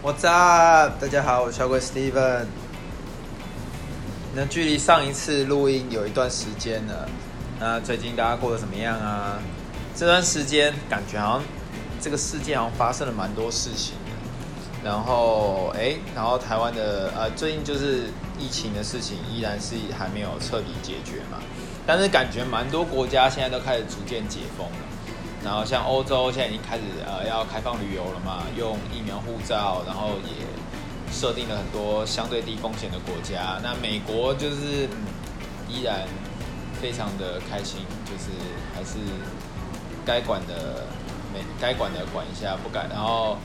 What's up？大家好，我是小鬼 Steven。那距离上一次录音有一段时间了，那最近大家过得怎么样啊？这段时间感觉好像这个世界好像发生了蛮多事情的。然后哎，然后台湾的呃，最近就是疫情的事情依然是还没有彻底解决嘛。但是感觉蛮多国家现在都开始逐渐解封了。然后像欧洲现在已经开始呃要开放旅游了嘛，用疫苗护照，然后也设定了很多相对低风险的国家。那美国就是、依然非常的开心，就是还是该管的没该管的管一下，不该然后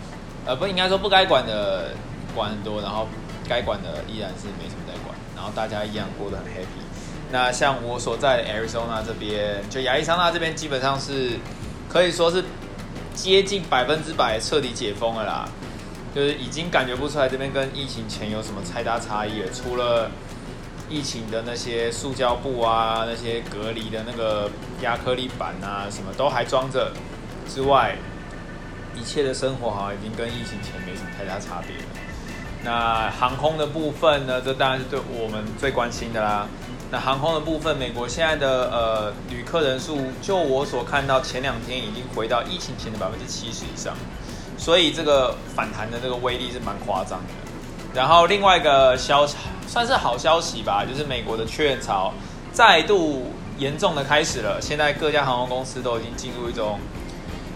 呃不应该说不该管的管很多，然后该管的依然是没什么在管，然后大家一样过得很 happy。那像我所在的 Arizona 这边，就亚利桑那这边基本上是。可以说是接近百分之百彻底解封了啦，就是已经感觉不出来这边跟疫情前有什么太大差异了。除了疫情的那些塑胶布啊、那些隔离的那个亚克力板啊，什么都还装着之外，一切的生活好像已经跟疫情前没什么太大差别了。那航空的部分呢？这当然是对我们最关心的啦。那航空的部分，美国现在的呃旅客人数，就我所看到，前两天已经回到疫情前的百分之七十以上，所以这个反弹的这个威力是蛮夸张的。然后另外一个消算是好消息吧，就是美国的缺人潮再度严重的开始了，现在各家航空公司都已经进入一种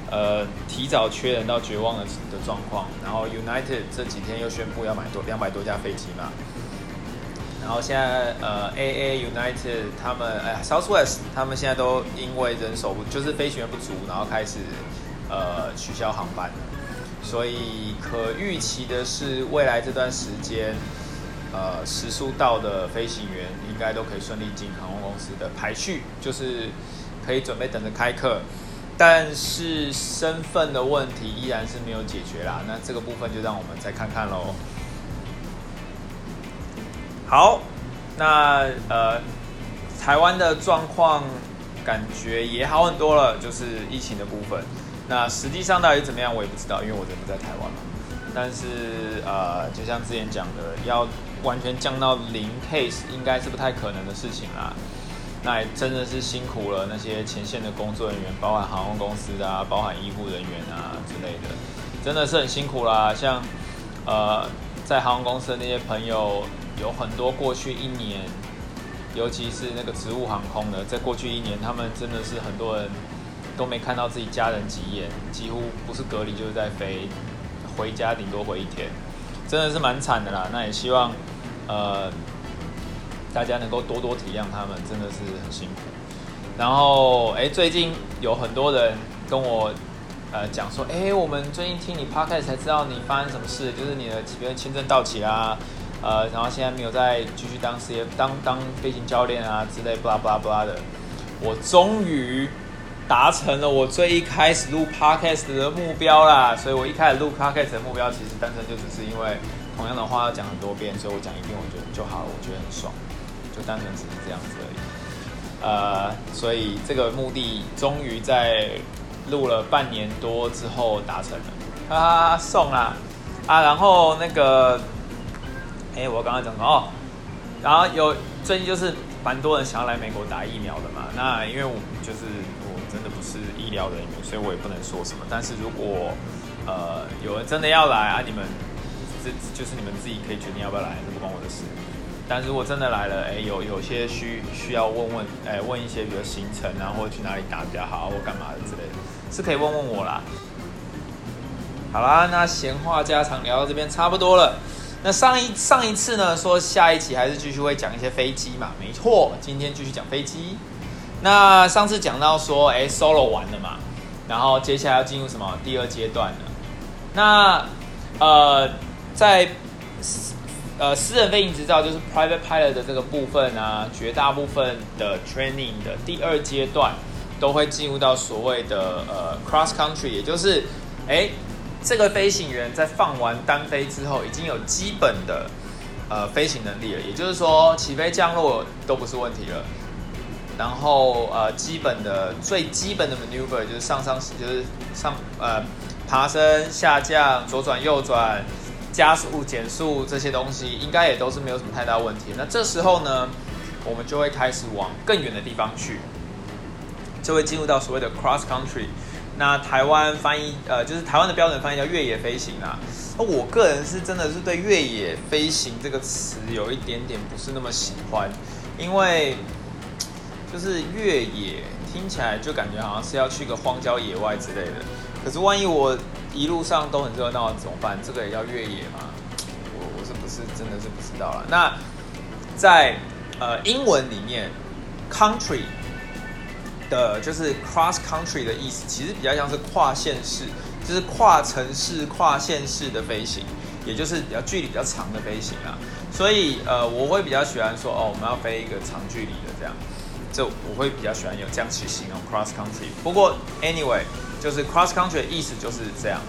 呃提早缺人到绝望的的状况。然后 United 这几天又宣布要买多两百多架飞机嘛。然后现在呃，AA United 他们哎，Southwest 他们现在都因为人手不就是飞行员不足，然后开始呃取消航班。所以可预期的是，未来这段时间呃，时速到的飞行员应该都可以顺利进航空公司的排序，就是可以准备等着开课。但是身份的问题依然是没有解决啦，那这个部分就让我们再看看喽。好，那呃，台湾的状况感觉也好很多了，就是疫情的部分。那实际上到底怎么样，我也不知道，因为我人不在台湾嘛。但是呃，就像之前讲的，要完全降到零 case，应该是不太可能的事情啦。那也真的是辛苦了那些前线的工作人员，包含航空公司啊，包含医护人员啊之类的，真的是很辛苦啦。像呃，在航空公司的那些朋友。有很多过去一年，尤其是那个植物航空的，在过去一年，他们真的是很多人都没看到自己家人几眼，几乎不是隔离就是在飞，回家顶多回一天，真的是蛮惨的啦。那也希望呃大家能够多多体谅他们，真的是很辛苦。然后哎，最近有很多人跟我呃讲说，哎，我们最近听你 podcast 才知道你发生什么事，就是你的几个签证到期啦。呃，然后现在没有再继续当 CF 当当飞行教练啊之类，巴拉巴拉巴拉的。我终于达成了我最一开始录 podcast 的目标啦！所以我一开始录 podcast 的目标，其实单纯就只是因为同样的话要讲很多遍，所以我讲一遍我觉得就好了，我觉得很爽，就单纯只是这样子而已。呃，所以这个目的终于在录了半年多之后达成了啊，送啦啊！然后那个。哎、我刚刚讲哦，然后有最近就是蛮多人想要来美国打疫苗的嘛。那因为我就是我真的不是医疗人员，所以我也不能说什么。但是如果呃有人真的要来啊，你们这就是你们自己可以决定要不要来，这不关我的事。但如果真的来了，哎、有有些需需要问问，哎、欸，问一些比如行程啊，或者去哪里打比较好，或干嘛的之类的，是可以问问我啦。好啦，那闲话家常聊到这边差不多了。那上一上一次呢，说下一期还是继续会讲一些飞机嘛，没错，今天继续讲飞机。那上次讲到说，哎，solo 完了嘛，然后接下来要进入什么第二阶段了？那呃，在呃私人飞行执照就是 private pilot 的这个部分啊，绝大部分的 training 的第二阶段都会进入到所谓的呃 cross country，也就是哎。这个飞行员在放完单飞之后，已经有基本的呃飞行能力了，也就是说起飞降落都不是问题了。然后呃基本的最基本的 maneuver 就是上上就是上呃爬升下降左转右转加速、减速这些东西，应该也都是没有什么太大问题。那这时候呢，我们就会开始往更远的地方去，就会进入到所谓的 cross country。那台湾翻译，呃，就是台湾的标准翻译叫越野飞行啊。那我个人是真的是对越野飞行这个词有一点点不是那么喜欢，因为就是越野听起来就感觉好像是要去个荒郊野外之类的。可是万一我一路上都很热闹怎么办？这个也叫越野吗？我我是不是真的是不知道了。那在呃英文里面，country 的就是 cross country 的意思，其实比较像是跨县市。就是跨城市、跨县市的飞行，也就是比较距离比较长的飞行啊。所以呃，我会比较喜欢说哦，我们要飞一个长距离的这样，这我会比较喜欢有这样去形容 cross country。不过 anyway，就是 cross country 的意思就是这样。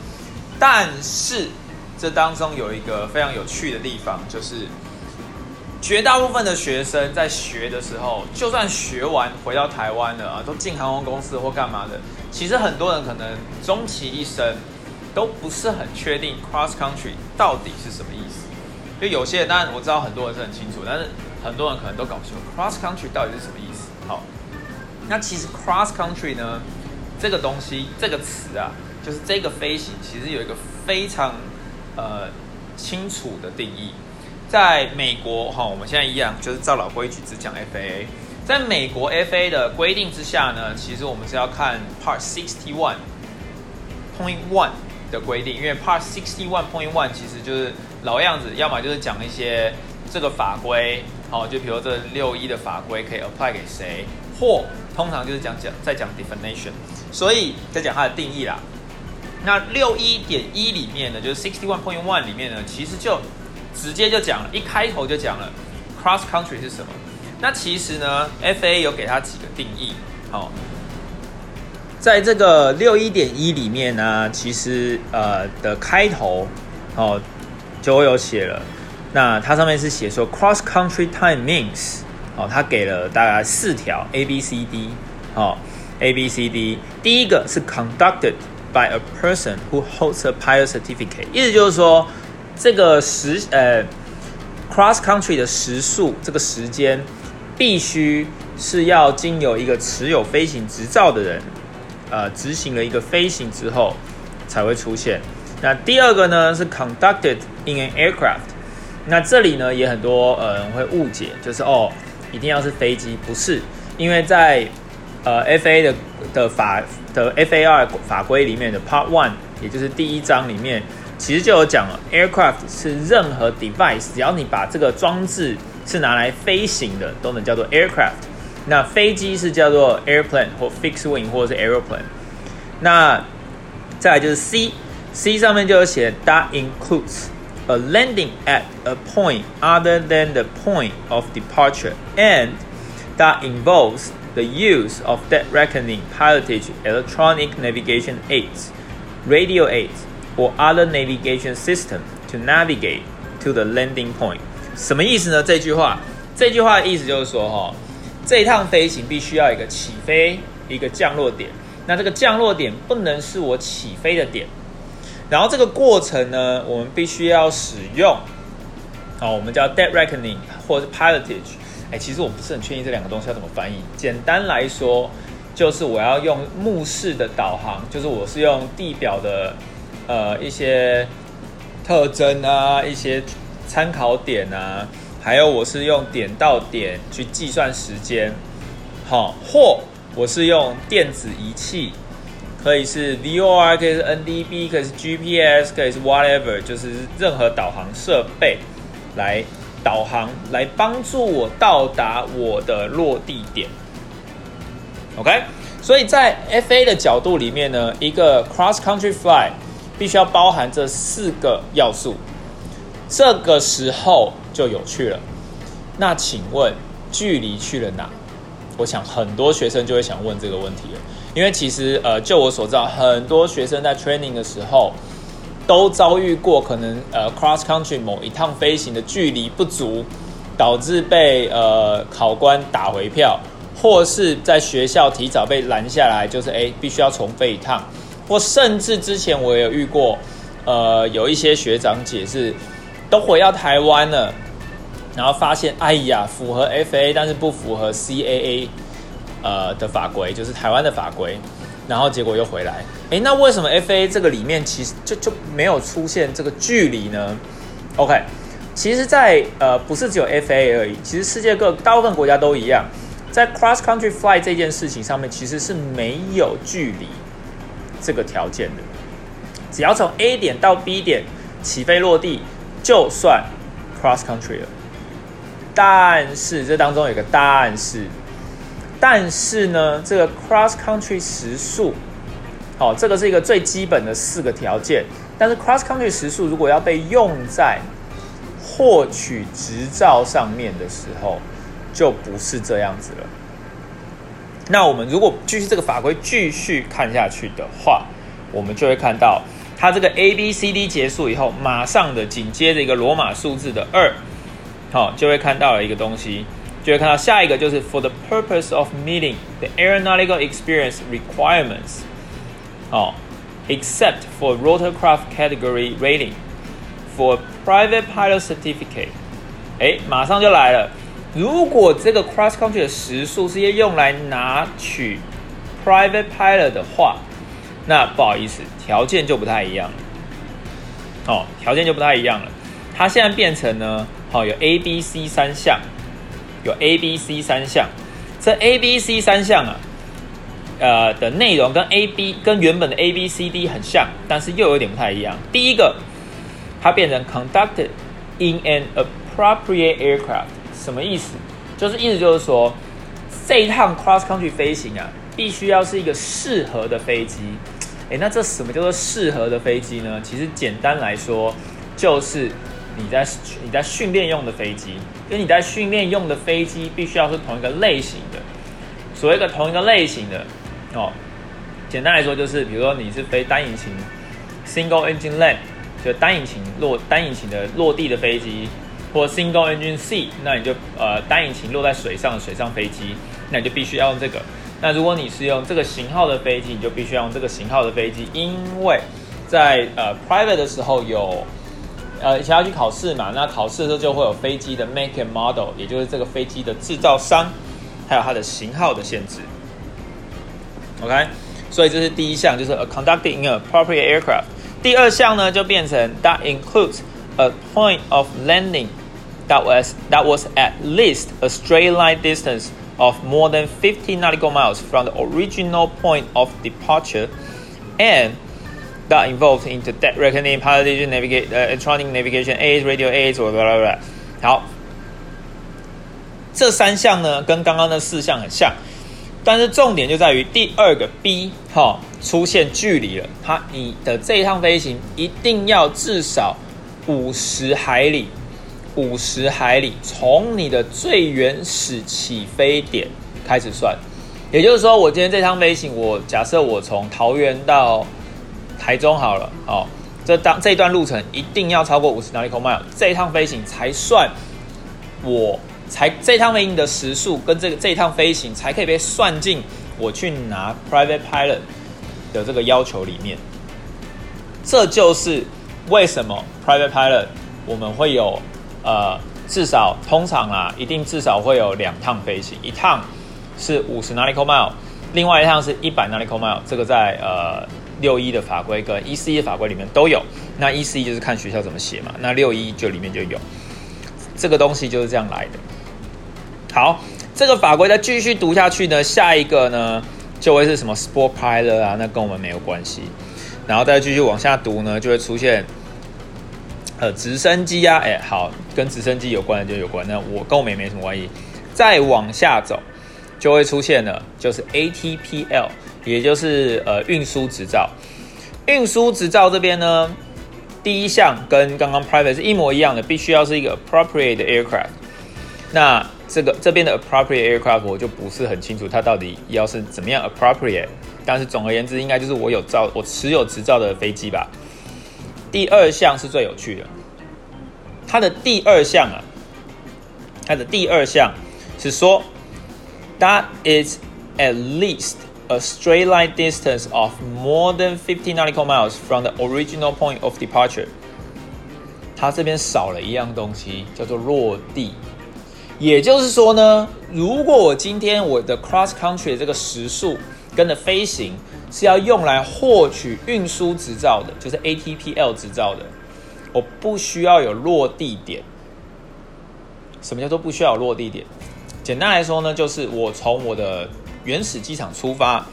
但是这当中有一个非常有趣的地方，就是。绝大部分的学生在学的时候，就算学完回到台湾了啊，都进航空公司或干嘛的，其实很多人可能终其一生都不是很确定 cross country 到底是什么意思。就有些，当然我知道很多人是很清楚，但是很多人可能都搞不清楚 cross country 到底是什么意思。好，那其实 cross country 呢，这个东西这个词啊，就是这个飞行，其实有一个非常呃清楚的定义。在美国，哈，我们现在一样，就是照老规矩只讲 FAA。在美国 FAA 的规定之下呢，其实我们是要看 Part Sixty One Point One 的规定，因为 Part Sixty One Point One 其实就是老样子，要么就是讲一些这个法规，好，就比如这六一的法规可以 apply 给谁，或通常就是讲讲在讲 definition，所以在讲它的定义啦。那六一点一里面呢，就是 Sixty One Point One 里面呢，其实就直接就讲了，一开头就讲了，cross country 是什么？那其实呢，FA 有给它几个定义。好，在这个六一点一里面呢，其实呃的开头哦就会有写了。那它上面是写说，cross country time means，哦，它给了大概四条 A B C D，哦 A B C D，第一个是 conducted by a person who holds a pilot certificate，意思就是说。这个时呃，cross country 的时速，这个时间必须是要经由一个持有飞行执照的人，呃，执行了一个飞行之后才会出现。那第二个呢是 conducted in an aircraft。那这里呢也很多呃人会误解，就是哦，一定要是飞机，不是，因为在呃 FA 的的法的 FAR 法规里面的 Part One，也就是第一章里面。其实就有讲了，aircraft 是任何 device，只要你把这个装置是拿来飞行的，都能叫做 aircraft。那飞机是叫做 airplane 或 fixed wing 或者是 aeroplane。那再来就是 C，C 上面就有写，that includes a landing at a point other than the point of departure and that involves the use of dead reckoning, pilotage, electronic navigation aids, radio aids. Or other navigation system to navigate to the landing point，什么意思呢？这句话，这句话的意思就是说，哈，这一趟飞行必须要一个起飞，一个降落点。那这个降落点不能是我起飞的点。然后这个过程呢，我们必须要使用，哦，我们叫 dead reckoning 或者是 pilotage。哎，其实我不是很确定这两个东西要怎么翻译。简单来说，就是我要用目视的导航，就是我是用地表的。呃，一些特征啊，一些参考点啊，还有我是用点到点去计算时间，好，或我是用电子仪器，可以是 VOR，可以是 NDB，可以是 GPS，可以是 whatever，就是任何导航设备来导航，来帮助我到达我的落地点。OK，所以在 FA 的角度里面呢，一个 cross country flight。必须要包含这四个要素，这个时候就有趣了。那请问距离去了哪？我想很多学生就会想问这个问题了，因为其实呃，就我所知道，很多学生在 training 的时候都遭遇过可能呃 cross country 某一趟飞行的距离不足，导致被呃考官打回票，或是在学校提早被拦下来，就是诶必须要重飞一趟。或甚至之前我也有遇过，呃，有一些学长姐是都回到台湾了，然后发现，哎呀，符合 FA 但是不符合 CAA，呃的法规，就是台湾的法规，然后结果又回来。诶，那为什么 FA 这个里面其实就就没有出现这个距离呢？OK，其实在，呃不是只有 FAA 而已，其实世界各大部分国家都一样，在 cross country flight 这件事情上面，其实是没有距离这个条件的。只要从 A 点到 B 点起飞落地，就算 cross country 了。但是这当中有个但是，但是呢，这个 cross country 时速，哦，这个是一个最基本的四个条件。但是 cross country 时速如果要被用在获取执照上面的时候，就不是这样子了。那我们如果继续这个法规继续看下去的话，我们就会看到。它这个 A B C D 结束以后，马上的紧接着一个罗马数字的二，好，就会看到了一个东西，就会看到下一个就是 For the purpose of meeting the aeronautical experience requirements，哦，except for rotorcraft category rating for private pilot certificate，哎，马上就来了，如果这个 cross country 的时速是要用来拿取 private pilot 的话。那不好意思，条件就不太一样了。哦，条件就不太一样了。它现在变成呢，好、哦、有 A、B、C 三项，有 A、B、C 三项。这 A、B、C 三项啊，呃的内容跟 A、B 跟原本的 A、B、C、D 很像，但是又有点不太一样。第一个，它变成 conducted in an appropriate aircraft，什么意思？就是意思就是说，这一趟 cross country 飞行啊，必须要是一个适合的飞机。诶，那这什么叫做适合的飞机呢？其实简单来说，就是你在你在训练用的飞机，跟你在训练用的飞机必须要是同一个类型的。所谓的同一个类型的哦，简单来说就是，比如说你是飞单引擎 （single engine land），就单引擎落单引擎的落地的飞机，或 single engine sea，那你就呃单引擎落在水上的水上飞机，那你就必须要用这个。那如果你是用这个型号的飞机，你就必须要用这个型号的飞机，因为在呃 private 的时候有呃以前要去考试嘛，那考试的时候就会有飞机的 make and model，也就是这个飞机的制造商，还有它的型号的限制。OK，所以这是第一项，就是 a conducted in a appropriate aircraft。第二项呢就变成 that includes a point of landing that was that was at least a straight line distance of more than 50 nautical miles from the original point of departure, and that involved into deck reckoning, piloting, navigate, uh, electronic navigation aids, radio aids, blah blah blah。好，这三项呢跟刚刚的四项很像，但是重点就在于第二个 B 哈出现距离了，它你的这一趟飞行一定要至少五十海里。 五十海里，从你的最原始起飞点开始算，也就是说，我今天这趟飞行，我假设我从桃园到台中好了，哦，这当这一段路程一定要超过五十 nautical mile，这一趟飞行才算我才这趟飞行的时速跟这个这一趟飞行才可以被算进我去拿 private pilot 的这个要求里面。这就是为什么 private pilot 我们会有。呃，至少通常啊，一定至少会有两趟飞行，一趟是五十 nautical mile，另外一趟是一百 nautical mile。这个在呃六一的法规跟一四一的法规里面都有。那一四一就是看学校怎么写嘛，那六一就里面就有。这个东西就是这样来的。好，这个法规再继续读下去呢，下一个呢就会是什么 sport pilot 啊，那跟我们没有关系。然后再继续往下读呢，就会出现。呃，直升机啊，哎，好，跟直升机有关的就有关，那我跟我们也没什么关系。再往下走，就会出现了，就是 ATPL，也就是呃运输执照。运输执照这边呢，第一项跟刚刚 private 是一模一样的，必须要是一个 appropriate aircraft。那这个这边的 appropriate aircraft 我就不是很清楚，它到底要是怎么样 appropriate，但是总而言之，应该就是我有照，我持有执照的飞机吧。第二项是最有趣的，它的第二项啊，它的第二项是说，that is at least a straight line distance of more than fifty nautical miles from the original point of departure。它这边少了一样东西，叫做落地。也就是说呢，如果我今天我的 cross country 这个时速跟着飞行是要用来获取运输执照的，就是 ATPL 执照的，我不需要有落地点。什么叫做不需要有落地点？简单来说呢，就是我从我的原始机场出发，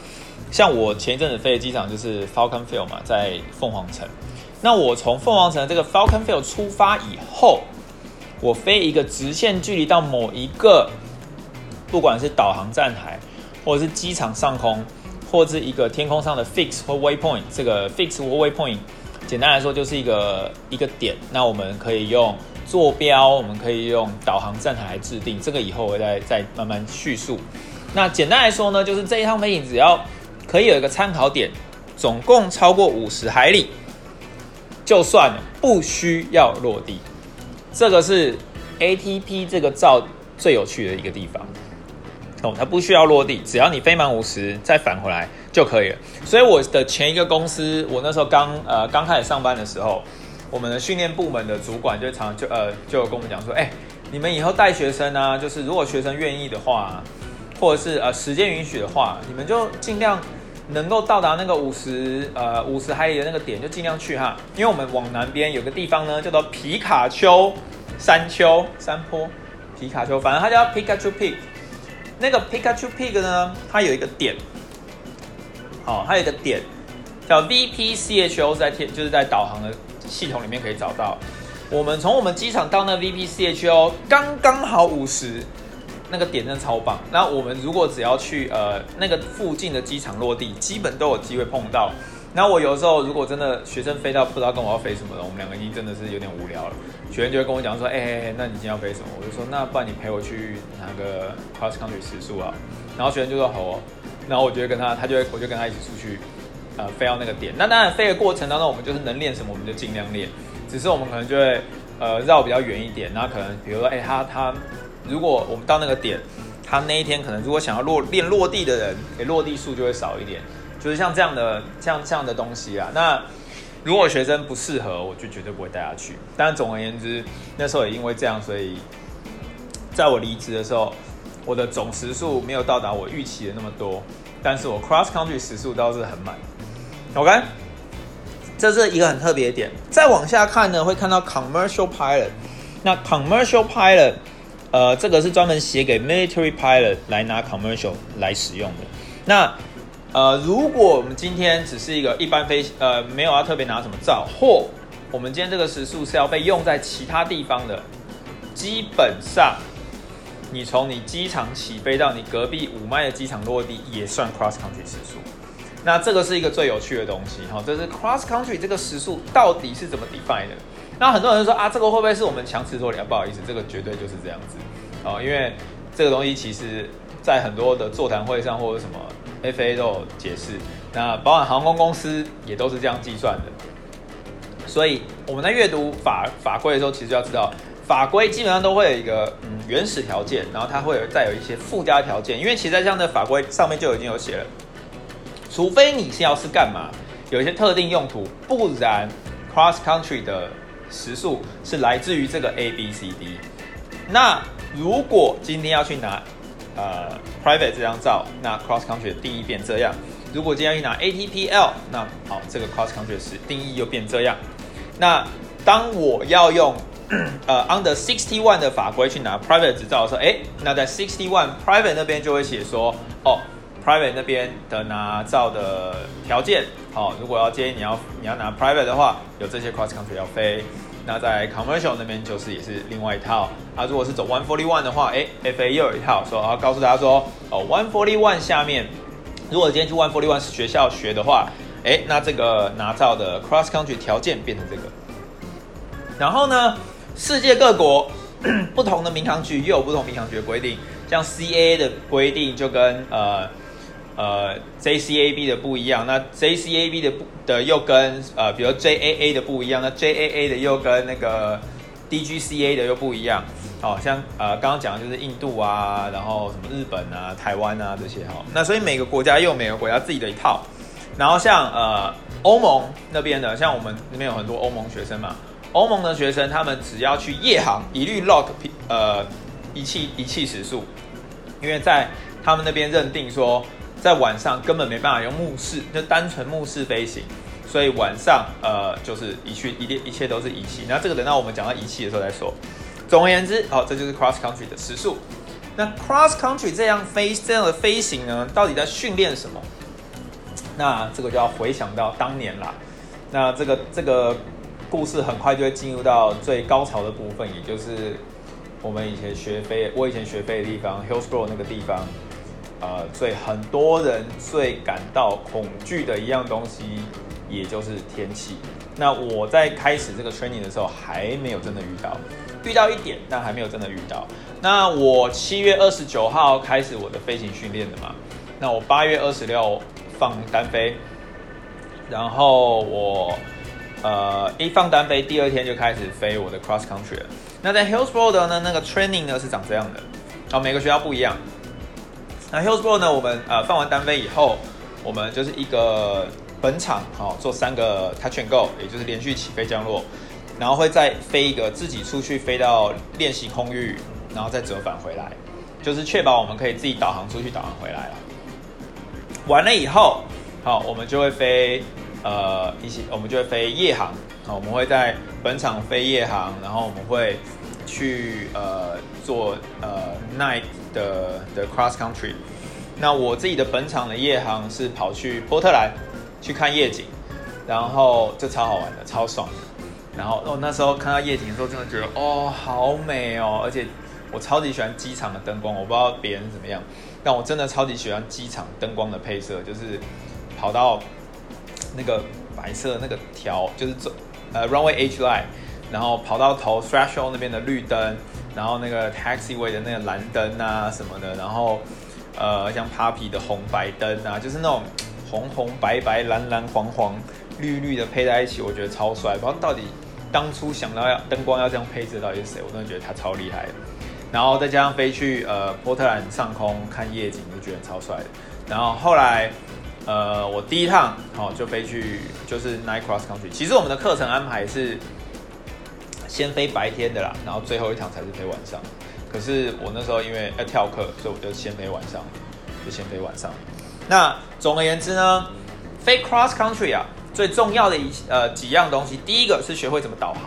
像我前一阵子飞的机场就是 Falcon Field 嘛，在凤凰城。那我从凤凰城的这个 Falcon Field 出发以后，我飞一个直线距离到某一个，不管是导航站台，或者是机场上空，或是一个天空上的 fix 或 waypoint，这个 fix 或 waypoint，简单来说就是一个一个点。那我们可以用坐标，我们可以用导航站台来制定。这个以后我会再再慢慢叙述。那简单来说呢，就是这一趟飞行只要可以有一个参考点，总共超过五十海里，就算了，不需要落地。这个是 ATP 这个照最有趣的一个地方它不需要落地，只要你飞满五十再返回来就可以了。所以我的前一个公司，我那时候刚呃刚开始上班的时候，我们的训练部门的主管就常就呃就跟我们讲说，哎，你们以后带学生啊，就是如果学生愿意的话，或者是呃时间允许的话，你们就尽量能够到达那个五十呃五十海里的那个点，就尽量去哈，因为我们往南边有个地方呢，叫做皮卡丘。山丘、山坡、皮卡丘，反正它叫 Pikachu Peak。那个 Pikachu Pig 呢，它有一个点，好、哦，它有一个点叫 VPCHO，在天就是在导航的系统里面可以找到。我们从我们机场到那 VPCHO 刚刚好五十，那个点真的超棒。那我们如果只要去呃那个附近的机场落地，基本都有机会碰到。那我有时候如果真的学生飞到不知道跟我要飞什么了，我们两个已经真的是有点无聊了。学员就会跟我讲说：“哎、欸，那你今天要飞什么？”我就说：“那不然你陪我去拿个 cross country 时速啊。”然后学员就说：“好哦。”然后我就会跟他，他就会，我就跟他一起出去，呃，飞到那个点。那当然飞的过程当中，我们就是能练什么我们就尽量练。只是我们可能就会呃绕比较远一点，然后可能比如说，哎、他他如果我们到那个点，他那一天可能如果想要落练落地的人，给、欸、落地数就会少一点。就是像这样的像这样的东西啊，那如果学生不适合，我就绝对不会带他去。但总而言之，那时候也因为这样，所以在我离职的时候，我的总时数没有到达我预期的那么多，但是我 cross country 时数倒是很满。OK，这是一个很特别的点。再往下看呢，会看到 commercial pilot。那 commercial pilot，呃，这个是专门写给 military pilot 来拿 commercial 来使用的。那呃，如果我们今天只是一个一般飞，呃，没有要特别拿什么照，或我们今天这个时速是要被用在其他地方的，基本上，你从你机场起飞到你隔壁五迈的机场落地，也算 cross country 时速。那这个是一个最有趣的东西，哈，就是 cross country 这个时速到底是怎么 define 的？那很多人说啊，这个会不会是我们强词夺理？不好意思，这个绝对就是这样子，啊，因为这个东西其实在很多的座谈会上或者什么。FA 都有解释，那包含航空公司也都是这样计算的。所以我们在阅读法法规的时候，其实要知道法规基本上都会有一个嗯原始条件，然后它会有再有一些附加条件。因为其实在这样的法规上面就已经有写了，除非你是要是干嘛，有一些特定用途，不然 cross country 的时速是来自于这个 A B C D。那如果今天要去拿。呃，private 这张照，那 cross country 的定义变这样。如果今天要拿 ATPL，那好，这个 cross country 是定义又变这样。那当我要用呃 under sixty one 的法规去拿 private 执照的时候，哎，那在 sixty one private 那边就会写说，哦，private 那边的拿照的条件，好，如果要建议你要你要拿 private 的话，有这些 cross country 要飞。那在 commercial 那边就是也是另外一套啊。如果是走 one forty one 的话，哎，FA 又有一套，说啊，告诉大家说哦，one forty one 下面，如果今天去 one forty one 学校学的话，哎，那这个拿照的 cross country 条件变成这个。然后呢，世界各国 不同的民航局又有不同民航局的规定，像 CAA 的规定就跟呃。呃，JCAB 的不一样，那 JCAB 的不的又跟呃，比如 JAA 的不一样，那 JAA 的又跟那个 DGCA 的又不一样，好像呃刚刚讲的就是印度啊，然后什么日本啊、台湾啊这些哈，那所以每个国家又有每个国家自己的一套，然后像呃欧盟那边的，像我们那边有很多欧盟学生嘛，欧盟的学生他们只要去夜航，一律 lock 呃仪器仪器时速，因为在他们那边认定说在晚上根本没办法用目视，就单纯目视飞行。所以晚上呃就是一去一定一切都是仪器，那这个等到我们讲到仪器的时候再说。总而言之，好，这就是 cross country 的时速。那 cross country 这样飞这样的飞行呢，到底在训练什么？那这个就要回想到当年啦。那这个这个故事很快就会进入到最高潮的部分，也就是我们以前学飞，我以前学飞的地方，Hillsboro 那个地方，呃，最很多人最感到恐惧的一样东西。也就是天气。那我在开始这个 training 的时候还没有真的遇到，遇到一点，但还没有真的遇到。那我七月二十九号开始我的飞行训练的嘛，那我八月二十六放单飞，然后我呃一放单飞，第二天就开始飞我的 cross country 了。那在 Hillsboro 的呢，那个 training 呢是长这样的，哦，每个学校不一样。那 Hillsboro 呢，我们呃放完单飞以后，我们就是一个。本场好做三个 touch and go，也就是连续起飞降落，然后会再飞一个自己出去飞到练习空域，然后再折返回来，就是确保我们可以自己导航出去，导航回来了。完了以后，好，我们就会飞呃一些，我们就会飞夜航，好，我们会在本场飞夜航，然后我们会去呃做呃 night 的的 cross country。那我自己的本场的夜航是跑去波特兰。去看夜景，然后这超好玩的，超爽的。然后哦，那时候看到夜景的时候，真的觉得哦，好美哦！而且我超级喜欢机场的灯光，我不知道别人怎么样，但我真的超级喜欢机场灯光的配色，就是跑到那个白色那个条，就是走呃 runway H line，然后跑到头 threshold 那边的绿灯，然后那个 taxiway 的那个蓝灯啊什么的，然后呃像 Papi 的红白灯啊，就是那种。红红白白蓝蓝黄黄绿绿的配在一起，我觉得超帅。不知道到底当初想到要灯光要这样配置，到底是谁？我真的觉得他超厉害的。然后再加上飞去呃波特兰上空看夜景，就觉得超帅的。然后后来呃我第一趟、哦、就飞去就是 night cross country。其实我们的课程安排是先飞白天的啦，然后最后一趟才是飞晚上。可是我那时候因为要跳课，所以我就先飞晚上，就先飞晚上。那总而言之呢，飞 cross country 啊，最重要的一呃几样东西，第一个是学会怎么导航，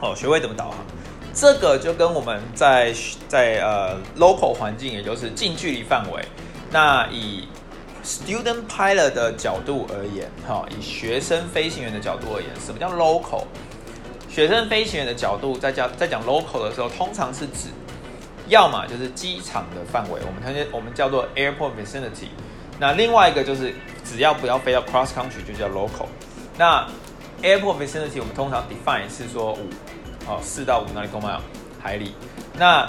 哦，学会怎么导航，这个就跟我们在在呃 local 环境，也就是近距离范围，那以 student pilot 的角度而言，哈，以学生飞行员的角度而言，什么叫 local？学生飞行员的角度在讲在讲 local 的时候，通常是指。要么就是机场的范围，我们它我们叫做 airport vicinity。那另外一个就是只要不要飞到 cross country 就叫 local。那 airport vicinity 我们通常 define 是说五哦四到五 nautical mile 海里。那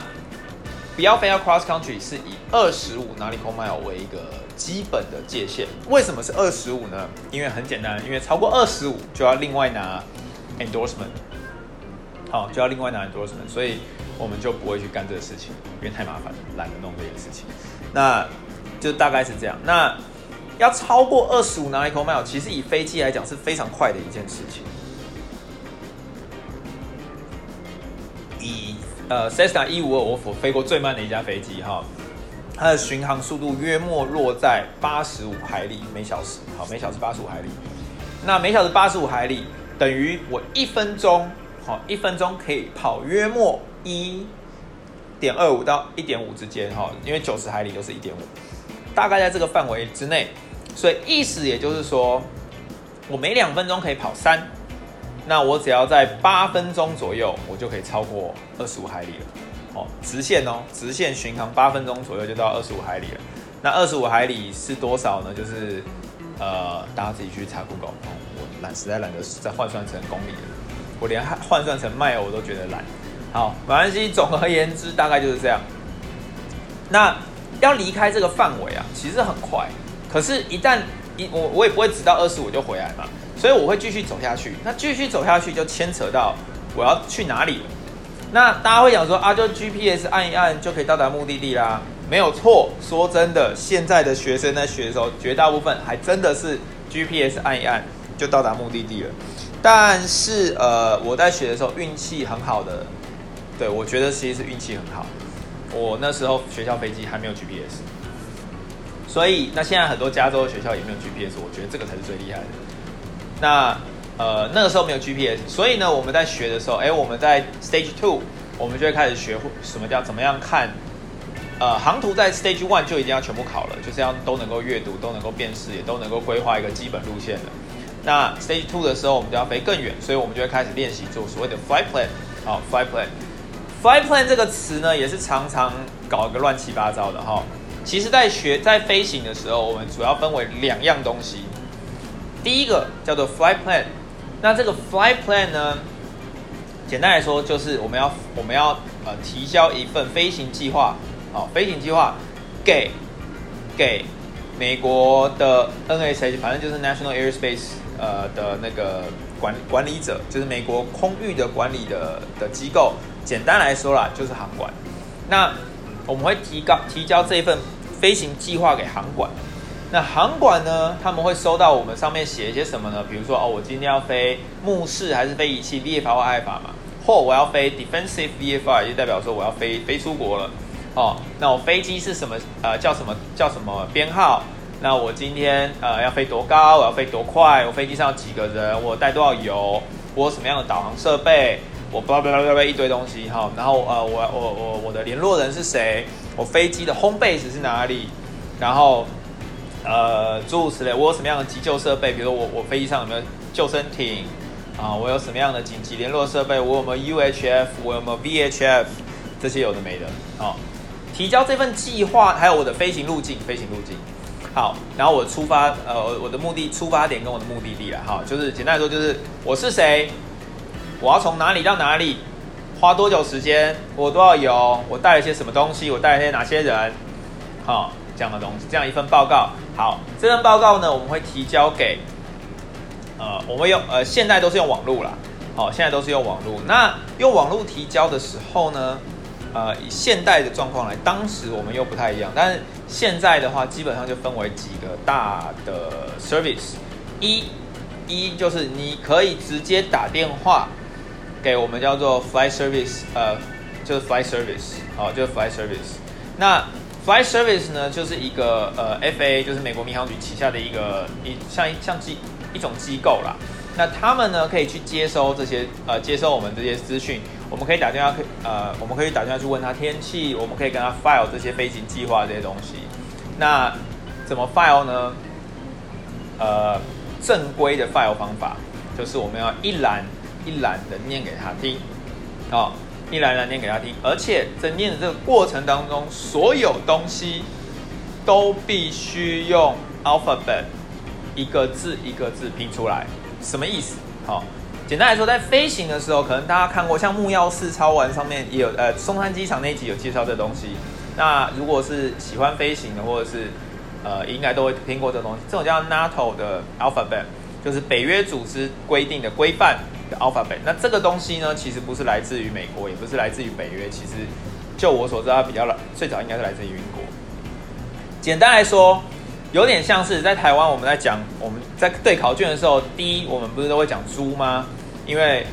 不要飞到 cross country 是以二十五 nautical mile 为一个基本的界限。为什么是二十五呢？因为很简单，因为超过二十五就要另外拿 endorsement，好就要另外拿 endorsement，所以。我们就不会去干这个事情，因为太麻烦了，懒得弄这件事情。那就大概是这样。那要超过二十五 nautical mile，其实以飞机来讲是非常快的一件事情。以呃 Cessna 152，我我飞过最慢的一架飞机哈，它的巡航速度约莫落在八十五海里每小时，好，每小时八十五海里。那每小时八十五海里等于我一分钟，好，一分钟可以跑约莫。一点二五到一点五之间哈，因为九十海里就是一点五，大概在这个范围之内，所以意思也就是说，我每两分钟可以跑三，那我只要在八分钟左右，我就可以超过二十五海里了。哦，直线哦，直线巡航八分钟左右就到二十五海里了。那二十五海里是多少呢？就是呃，大家自己去查 Google，哦，我懒实在懒得再换算成公里了，我连换算成卖我都觉得懒。好，没关系。总而言之，大概就是这样。那要离开这个范围啊，其实很快。可是，一旦一我我也不会直到二十五就回来嘛，所以我会继续走下去。那继续走下去就牵扯到我要去哪里了。那大家会想说啊，就 GPS 按一按就可以到达目的地啦？没有错，说真的，现在的学生在学的时候，绝大部分还真的是 GPS 按一按就到达目的地了。但是呃，我在学的时候运气很好的，对，我觉得其实是运气很好。我那时候学校飞机还没有 GPS，所以那现在很多加州的学校也没有 GPS，我觉得这个才是最厉害的。那呃那个时候没有 GPS，所以呢我们在学的时候，哎，我们在 Stage Two，我们就会开始学什么叫怎么样看，呃航图在 Stage One 就已经要全部考了，就是要都能够阅读，都能够辨识，也都能够规划一个基本路线的。那 Stage Two 的时候，我们就要飞更远，所以我们就会开始练习做所谓的 Flight Plan，好，Flight Plan。Flight Plan 这个词呢，也是常常搞个乱七八糟的哈。其实，在学在飞行的时候，我们主要分为两样东西。第一个叫做 Flight Plan，那这个 Flight Plan 呢，简单来说就是我们要我们要呃提交一份飞行计划，好，飞行计划给给美国的 NSA，反正就是 National Airspace 呃的那个管管理者，就是美国空域的管理的的机构。简单来说啦，就是航管。那我们会提高提交这一份飞行计划给航管。那航管呢，他们会收到我们上面写一些什么呢？比如说哦，我今天要飞目视还是飞仪器 VFR 或 IFR 嘛？或我要飞 defensive VFR，就代表说我要飞飞出国了。哦，那我飞机是什么？呃，叫什么叫什么编号？那我今天呃要飞多高？我要飞多快？我飞机上有几个人？我带多少油？我有什么样的导航设备？我巴拉巴拉巴拉一堆东西哈，然后呃，我我我我的联络人是谁？我飞机的 home base 是哪里？然后呃，诸如此类，我有什么样的急救设备？比如说我我飞机上有没有救生艇啊？我有什么样的紧急联络设备？我有没有 UHF？我有没有 VHF？这些有的没的啊。提交这份计划，还有我的飞行路径，飞行路径。好，然后我出发，呃，我的目的出发点跟我的目的地了哈，就是简单来说就是我是谁。我要从哪里到哪里，花多久时间？我多少油？我带了些什么东西？我带了些哪些人？好、这样的东西，这样一份报告。好，这份报告呢，我们会提交给，呃，我们用呃，现在都是用网络啦。好、现在都是用网络。那用网络提交的时候呢，呃，以现代的状况来，当时我们又不太一样。但是现在的话，基本上就分为几个大的 service。一，一就是你可以直接打电话。给我们叫做 flight service，呃，就是 flight service，好，就是 flight service。那 flight service 呢，就是一个呃 FAA，就是美国民航局旗下的一个一像像机一种机构啦。那他们呢，可以去接收这些呃接收我们这些资讯，我们可以打电话，可呃我们可以打电话去问他天气，我们可以跟他 file 这些飞行计划这些东西。那怎么 file 呢？呃，正规的 file 方法就是我们要一栏。一栏的念给他听，啊，一览的念给他听，而且在念的这个过程当中，所有东西都必须用 alphabet 一个字一个字拼出来，什么意思？好，简单来说，在飞行的时候，可能大家看过像木曜4超玩上面也有，呃，松山机场那一集有介绍这东西。那如果是喜欢飞行的，或者是呃，应该都会听过这东西。这种叫 NATO 的 alphabet，就是北约组织规定的规范的。Alphabet，那这个东西呢，其实不是来自于美国，也不是来自于北约，其实就我所知，它比较最早应该是来自于英国。简单来说，有点像是在台湾我们在讲我们在对考卷的时候第一我们不是都会讲猪吗？因为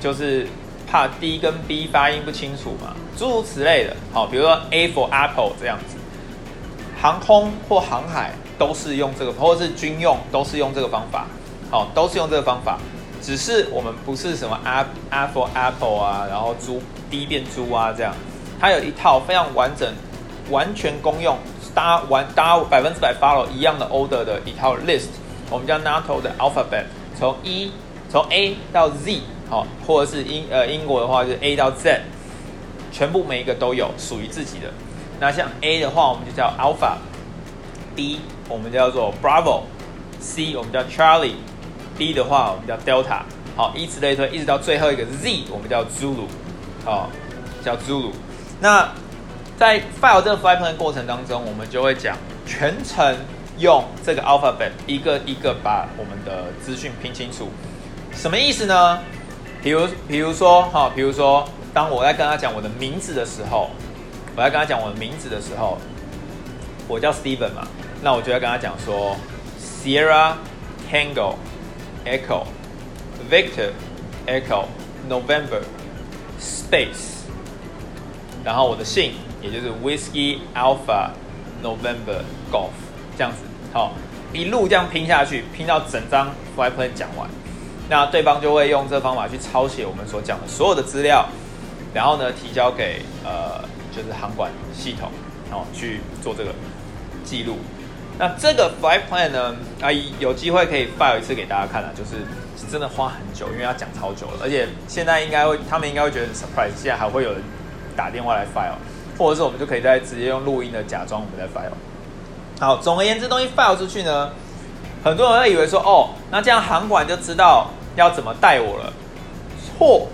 就是怕 D 跟 B 发音不清楚嘛，诸如此类的。好，比如说 A for Apple 这样子，航空或航海都是用这个，或者是军用都是用这个方法。好，都是用这个方法。只是我们不是什么 Apple Apple 啊，然后猪 D 变猪啊这样，它有一套非常完整、完全公用、搭完搭百分之百 follow 一样的 order 的一套 list，我们叫 NATO 的 alphabet，从一从 A 到 Z，好，或者是英呃英国的话就是 A 到 Z，全部每一个都有属于自己的。那像 A 的话，我们就叫 Alpha，B 我们叫做 Bravo，C 我们叫 Charlie。D 的话，我们叫 Delta，好，以此类推，一直到最后一个 Z，我们叫 Zulu，好，叫 Zulu。那在 file 这个 flight plan 过程当中，我们就会讲全程用这个 alphabet 一个一个把我们的资讯拼清楚。什么意思呢？比如比如说哈，比如说当我在跟他讲我的名字的时候，我在跟他讲我的名字的时候，我叫 Steven 嘛，那我就要跟他讲说 Sierra Tango Echo Victor Echo November Space，然后我的姓也就是 Whiskey Alpha November Golf 这样子，好，一路这样拼下去，拼到整张 flight plan 讲完，那对方就会用这方法去抄写我们所讲的所有的资料，然后呢提交给呃就是航管系统，然后去做这个记录。那这个 flight plan 呢，阿姨有机会可以 file 一次给大家看啊，就是是真的花很久，因为要讲超久了，而且现在应该会他们应该会觉得很 surprise，现在还会有人打电话来 file。或者是我们就可以再直接用录音的假装我们在 file。好，总而言之，东西 file 出去呢，很多人会以为说，哦，那这样航管就知道要怎么带我了。错，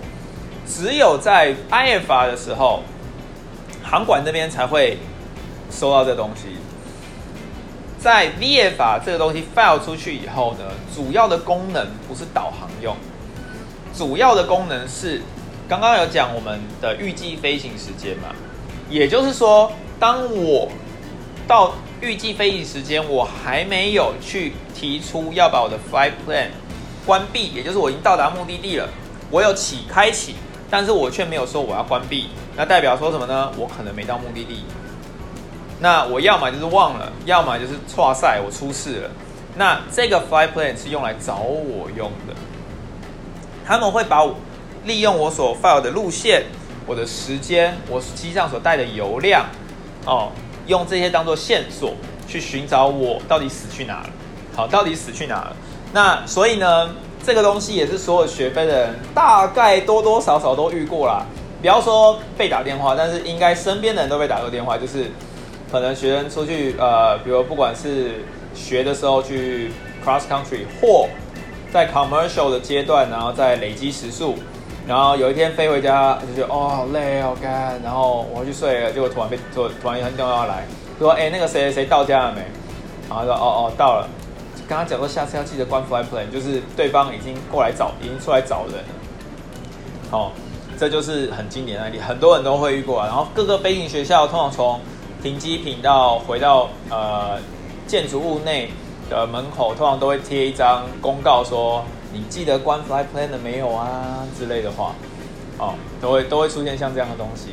只有在 IFR 的时候，航管那边才会收到这东西。在 VFR 这个东西 file 出去以后呢，主要的功能不是导航用，主要的功能是刚刚有讲我们的预计飞行时间嘛。也就是说，当我到预计飞行时间，我还没有去提出要把我的 flight plan 关闭，也就是我已经到达目的地了，我有启开启，但是我却没有说我要关闭，那代表说什么呢？我可能没到目的地。那我要么就是忘了，要么就是错赛，我出事了。那这个 flight plan 是用来找我用的，他们会把我利用我所 file 的路线。我的时间，我机上所带的油量，哦，用这些当做线索去寻找我到底死去哪了。好，到底死去哪了？那所以呢，这个东西也是所有学飞的人大概多多少少都遇过啦。不要说被打电话，但是应该身边的人都被打过电话，就是可能学生出去，呃，比如不管是学的时候去 cross country，或在 commercial 的阶段，然后再累积时速。然后有一天飞回家就觉得哦好累好干，然后我回去睡了，结果突然被突突然一通电话来说，哎那个谁谁到家了没？然后说哦哦到了，刚刚讲说下次要记得关 flight plan，就是对方已经过来找，已经出来找人了。好，这就是很经典的案例，很多人都会遇过。然后各个飞行学校通常从停机坪到回到呃建筑物内的门口，通常都会贴一张公告说。你记得关 flight plan 了没有啊？之类的话，哦，都会都会出现像这样的东西。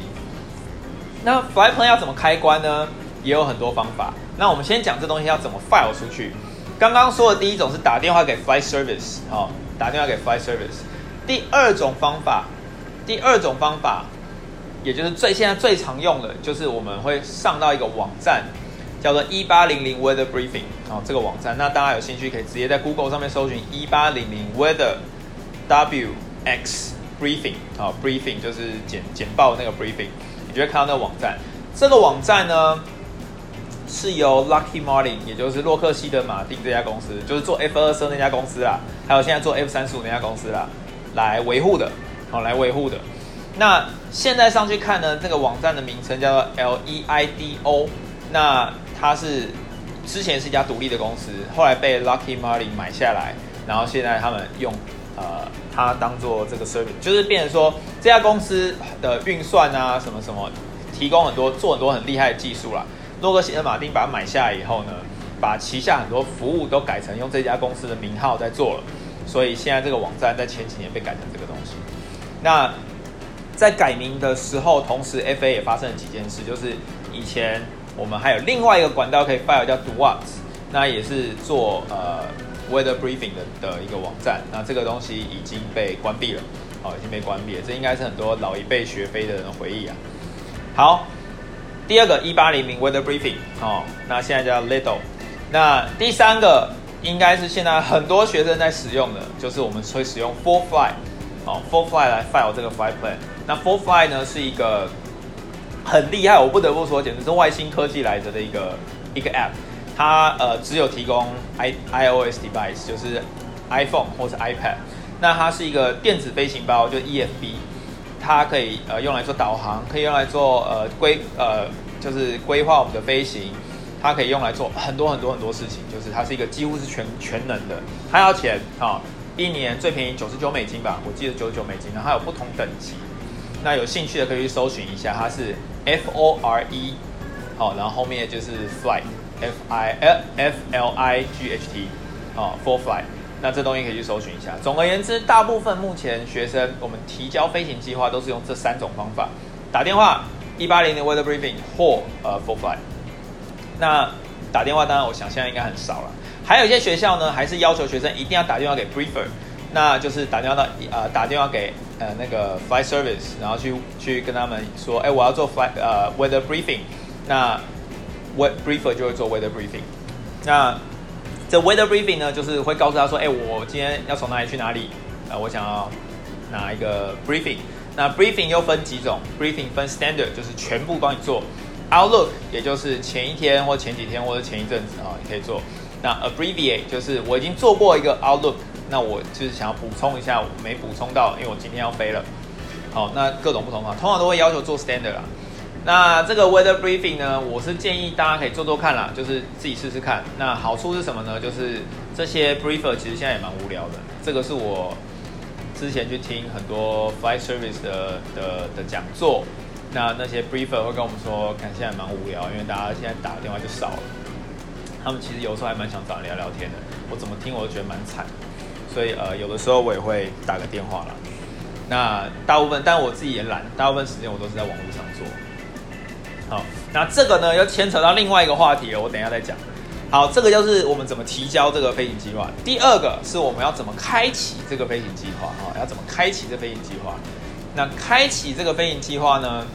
那 flight plan 要怎么开关呢？也有很多方法。那我们先讲这东西要怎么 file 出去。刚刚说的第一种是打电话给 flight service，哦，打电话给 flight service。第二种方法，第二种方法，也就是最现在最常用的，就是我们会上到一个网站。叫做一八零零 Weather Briefing 哦，这个网站，那大家有兴趣可以直接在 Google 上面搜寻一八零零 Weather W X Briefing 哦，Briefing 就是简简报那个 Briefing，你就会看到那个网站。这个网站呢是由 Lucky Martin，也就是洛克希德马丁这家公司，就是做 F 二十那家公司啦，还有现在做 F 三十五那家公司啦，来维护的，哦，来维护的。那现在上去看呢，这个网站的名称叫做 L E I D O，那它是之前是一家独立的公司，后来被 Lucky Martin 买下来，然后现在他们用呃它当做这个 service，就是变成说这家公司的运算啊什么什么，提供很多做很多很厉害的技术啦。洛克希德马丁把它买下来以后呢，把旗下很多服务都改成用这家公司的名号在做了，所以现在这个网站在前几年被改成这个东西。那在改名的时候，同时 FA 也发生了几件事，就是以前。我们还有另外一个管道可以 file 叫 DUATS，那也是做呃 weather briefing 的的一个网站。那这个东西已经被关闭了，哦，已经被关闭了。这应该是很多老一辈学飞的人的回忆啊。好，第二个一八零零 weather briefing，哦，那现在叫 Little。那第三个应该是现在很多学生在使用的，就是我们会使用 FullFly，哦，FullFly 来 file 这个 flight plan。那 FullFly 呢是一个。很厉害，我不得不说，简直是外星科技来着的一个一个 app。它呃只有提供 i iOS device，就是 iPhone 或是 iPad。那它是一个电子飞行包，就 EFB。它可以呃用来做导航，可以用来做呃规呃就是规划我们的飞行。它可以用来做很多很多很多事情，就是它是一个几乎是全全能的。它要钱啊，一年最便宜九十九美金吧，我记得九十九美金，然后它有不同等级。那有兴趣的可以去搜寻一下，它是 F O R E，好，然后后面就是 Flight，F I L F L I G H T，哦，For Flight。那这东西可以去搜寻一下。总而言之，大部分目前学生我们提交飞行计划都是用这三种方法：打电话一八零零 Weather Briefing 或呃 For Flight。那打电话当然我想现在应该很少了，还有一些学校呢，还是要求学生一定要打电话给 Briefer，那就是打电话到呃打电话给。呃，那个 flight service，然后去去跟他们说，哎，我要做 flight 呃 weather briefing，那 we briefer 就会做 weather briefing。那这 weather briefing 呢，就是会告诉他说，哎，我今天要从哪里去哪里，呃，我想要拿一个 briefing。那 briefing 又分几种，briefing 分 standard，就是全部帮你做；outlook，也就是前一天或前几天或者前一阵子啊，你可以做。那 abbreviate 就是我已经做过一个 outlook。那我就是想要补充一下，我没补充到，因为我今天要飞了。好，那各种不同啊，通常都会要求做 standard 啦。那这个 weather briefing 呢，我是建议大家可以做做看啦，就是自己试试看。那好处是什么呢？就是这些 briefer 其实现在也蛮无聊的。这个是我之前去听很多 flight service 的的的讲座，那那些 briefer 会跟我们说，看现在蛮无聊，因为大家现在打电话就少了。他们其实有时候还蛮想找人聊聊天的。我怎么听我都觉得蛮惨。所以呃，有的时候我也会打个电话啦。那大部分，但我自己也懒，大部分时间我都是在网络上做。好，那这个呢，要牵扯到另外一个话题了，我等一下再讲。好，这个就是我们怎么提交这个飞行计划。第二个是我们要怎么开启这个飞行计划啊？要怎么开启这飞行计划？那开启这个飞行计划呢？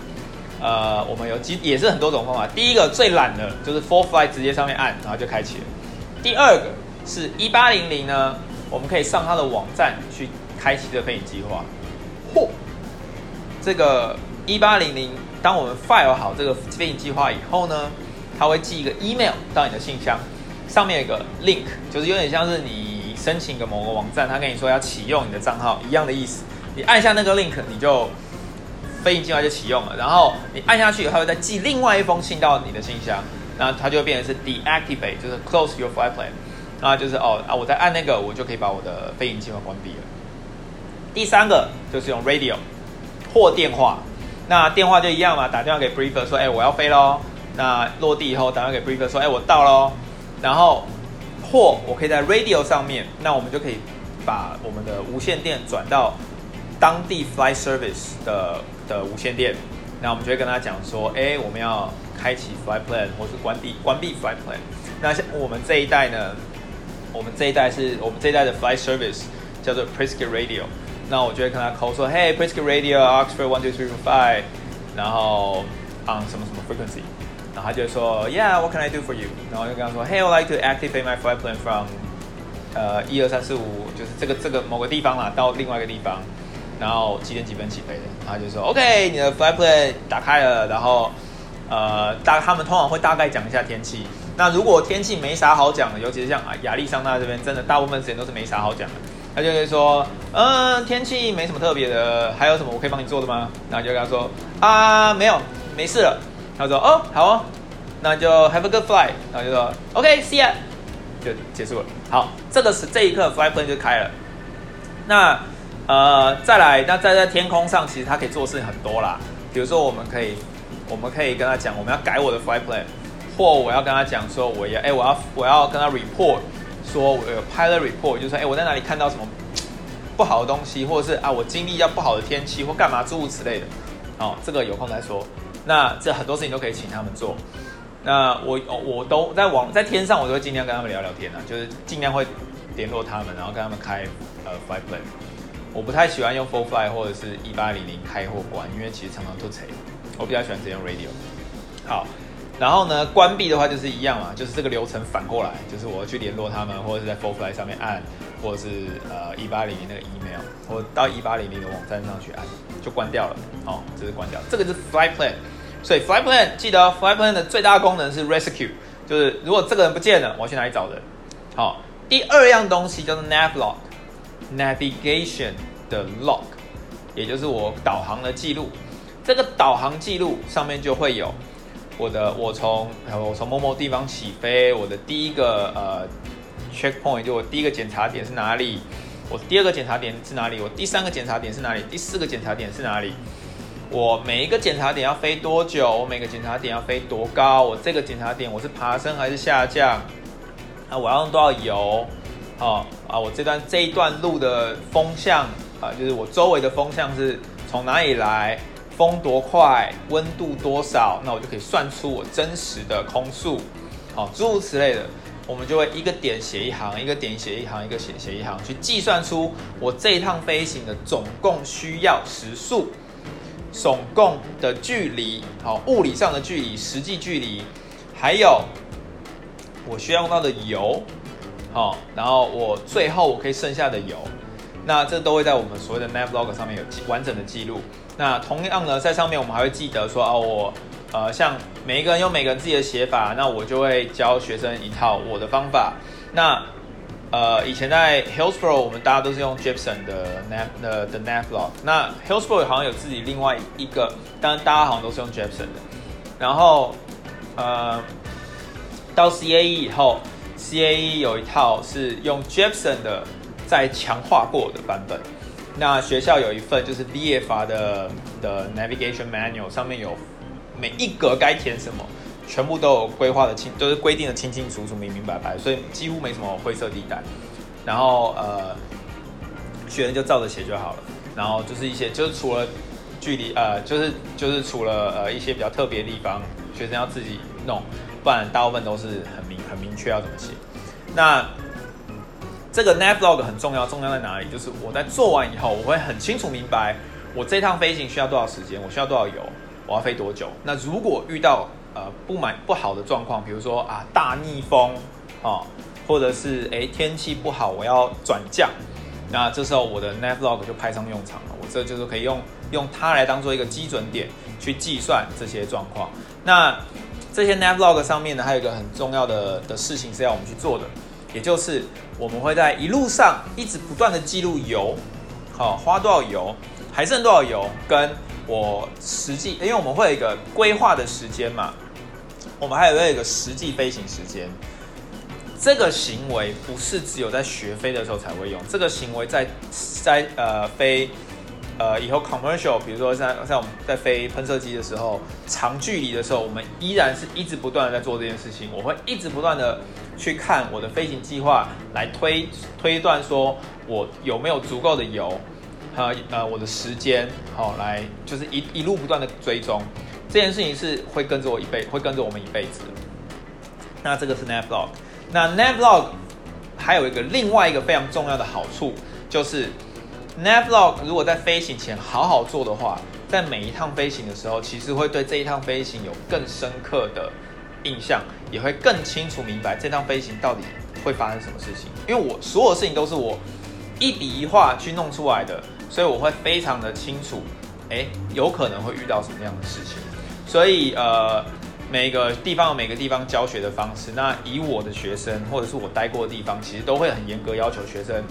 呃，我们有几也是很多种方法。第一个最懒的就是 For Flight 直接上面按，然后就开启了。第二个是一八零零呢。我们可以上它的网站去开启这个飞行计划，嚯这个一八零零，当我们 file 好这个飞行计划以后呢，他会寄一个 email 到你的信箱，上面有一个 link，就是有点像是你申请一个某个网站，他跟你说要启用你的账号一样的意思。你按下那个 link，你就飞行计划就启用了。然后你按下去以后，他会再寄另外一封信到你的信箱，然后它就会变成是 deactivate，就是 close your flight plan。啊，就是哦啊，我在按那个，我就可以把我的飞行计划关闭了。第三个就是用 radio 或电话，那电话就一样嘛，打电话给 briefer 说，哎，我要飞喽。那落地以后打电话给 briefer 说，哎，我到喽。然后或我可以在 radio 上面，那我们就可以把我们的无线电转到当地 fly service 的的无线电，那我们就会跟他讲说，哎，我们要开启 flight plan 或是关闭关闭 flight plan。那像我们这一代呢？我们这一代是我们这一代的 fly service 叫做 Presque Radio，那我就会跟他 call 说，Hey Presque Radio Oxford one two three four five，然后 on 什么什么 frequency，然后他就说，Yeah，what can I do for you？然后就跟他说，Hey，I'd like to activate my flight plan from 呃一二三四五，就是这个这个某个地方啦，到另外一个地方，然后几点几分起飞的，然后就说，OK，你的 flight plan 打开了，然后呃大他们通常会大概讲一下天气。那如果天气没啥好讲的，尤其是像啊亚利桑那这边，真的大部分时间都是没啥好讲的。他就会说，嗯，天气没什么特别的，还有什么我可以帮你做的吗？然后就跟他说，啊，没有，没事了。他说，哦，好哦，那就 have a good flight。然后就说，OK，see ya，就结束了。好，这个是这一刻 flight plan 就开了。那呃，再来，那在在天空上，其实它可以做事很多啦。比如说，我们可以，我们可以跟他讲，我们要改我的 flight plan。或我要跟他讲说，我要哎，我要我要跟他 report，说我有 pilot report，就是说哎，我在哪里看到什么不好的东西，或者是啊，我经历要不好的天气或干嘛诸如此类的，哦，这个有空再说。那这很多事情都可以请他们做。那我我都在网在天上，我都会尽量跟他们聊聊天啊，就是尽量会联络他们，然后跟他们开呃 flight plan。我不太喜欢用 full flight 或者是一八零零开或关，因为其实常常都贼。我比较喜欢直接用 radio。好。然后呢，关闭的话就是一样嘛，就是这个流程反过来，就是我要去联络他们，或者是在 FlightPlan 上面按，或者是呃一八零零那个 email，或者到一八零零的网站上去按，就关掉了。哦，这是关掉，这个是 FlightPlan。所以 FlightPlan 记得 FlightPlan 的最大功能是 rescue，就是如果这个人不见了，我要去哪里找人？好，第二样东西叫做 Navlog，navigation 的 log，也就是我导航的记录。这个导航记录上面就会有。我的我从我从某某地方起飞，我的第一个呃 checkpoint 就我第一个检查点是哪里？我第二个检查点是哪里？我第三个检查点是哪里？第四个检查点是哪里？我每一个检查点要飞多久？我每个检查点要飞多高？我这个检查点我是爬升还是下降？啊，我要用多少油？哦啊，我这段这一段路的风向啊，就是我周围的风向是从哪里来？风多快？温度多少？那我就可以算出我真实的空速。好，诸如此类的。我们就会一个点写一行，一个点写一行，一个写写一行，去计算出我这一趟飞行的总共需要时速，总共的距离，好，物理上的距离，实际距离，还有我需要用到的油，好，然后我最后我可以剩下的油，那这都会在我们所谓的 Navlog 上面有完整的记录。那同样呢，在上面我们还会记得说，哦，我。呃，像每一个人有每个人自己的写法，那我就会教学生一套我的方法。那呃，以前在 Hillsboro，我们大家都是用 Gibson 的 Nav 的的 Navlog。那 Hillsboro 好像有自己另外一个，当然大家好像都是用 Gibson 的。然后呃，到 CAE 以后，CAE 有一套是用 Gibson 的再强化过的版本。那学校有一份就是 VFR 的的 Navigation Manual，上面有。每一格该填什么，全部都有规划的清，都是规定的清清楚楚、明明白白，所以几乎没什么灰色地带。然后呃，学生就照着写就好了。然后就是一些，就是除了距离呃，就是就是除了呃一些比较特别的地方，学生要自己弄，不然大部分都是很明很明确要怎么写。那这个 Navlog 很重要，重要在哪里？就是我在做完以后，我会很清楚明白我这趟飞行需要多少时间，我需要多少油。我要飞多久？那如果遇到呃不满不好的状况，比如说啊大逆风啊，或者是诶天气不好，我要转降，那这时候我的 Navlog 就派上用场了。我这就是可以用用它来当做一个基准点去计算这些状况。那这些 Navlog 上面呢，还有一个很重要的的事情是要我们去做的，也就是我们会在一路上一直不断的记录油，好花多少油，还剩多少油跟。我实际，因为我们会有一个规划的时间嘛，我们还有一个实际飞行时间。这个行为不是只有在学飞的时候才会用，这个行为在在呃飞呃以后 commercial，比如说像像我们在飞喷射机的时候，长距离的时候，我们依然是一直不断的在做这件事情。我会一直不断的去看我的飞行计划，来推推断说我有没有足够的油。呃呃，我的时间好、来，就是一一路不断的追踪这件事情是会跟着我一辈，会跟着我们一辈子。那这个是 Navlog。那 Navlog 还有一个另外一个非常重要的好处，就是 Navlog 如果在飞行前好好做的话，在每一趟飞行的时候，其实会对这一趟飞行有更深刻的印象，也会更清楚明白这趟飞行到底会发生什么事情。因为我所有事情都是我一笔一画去弄出来的。所以我会非常的清楚，诶，有可能会遇到什么样的事情。所以呃，每个地方有每个地方教学的方式。那以我的学生或者是我待过的地方，其实都会很严格要求学生，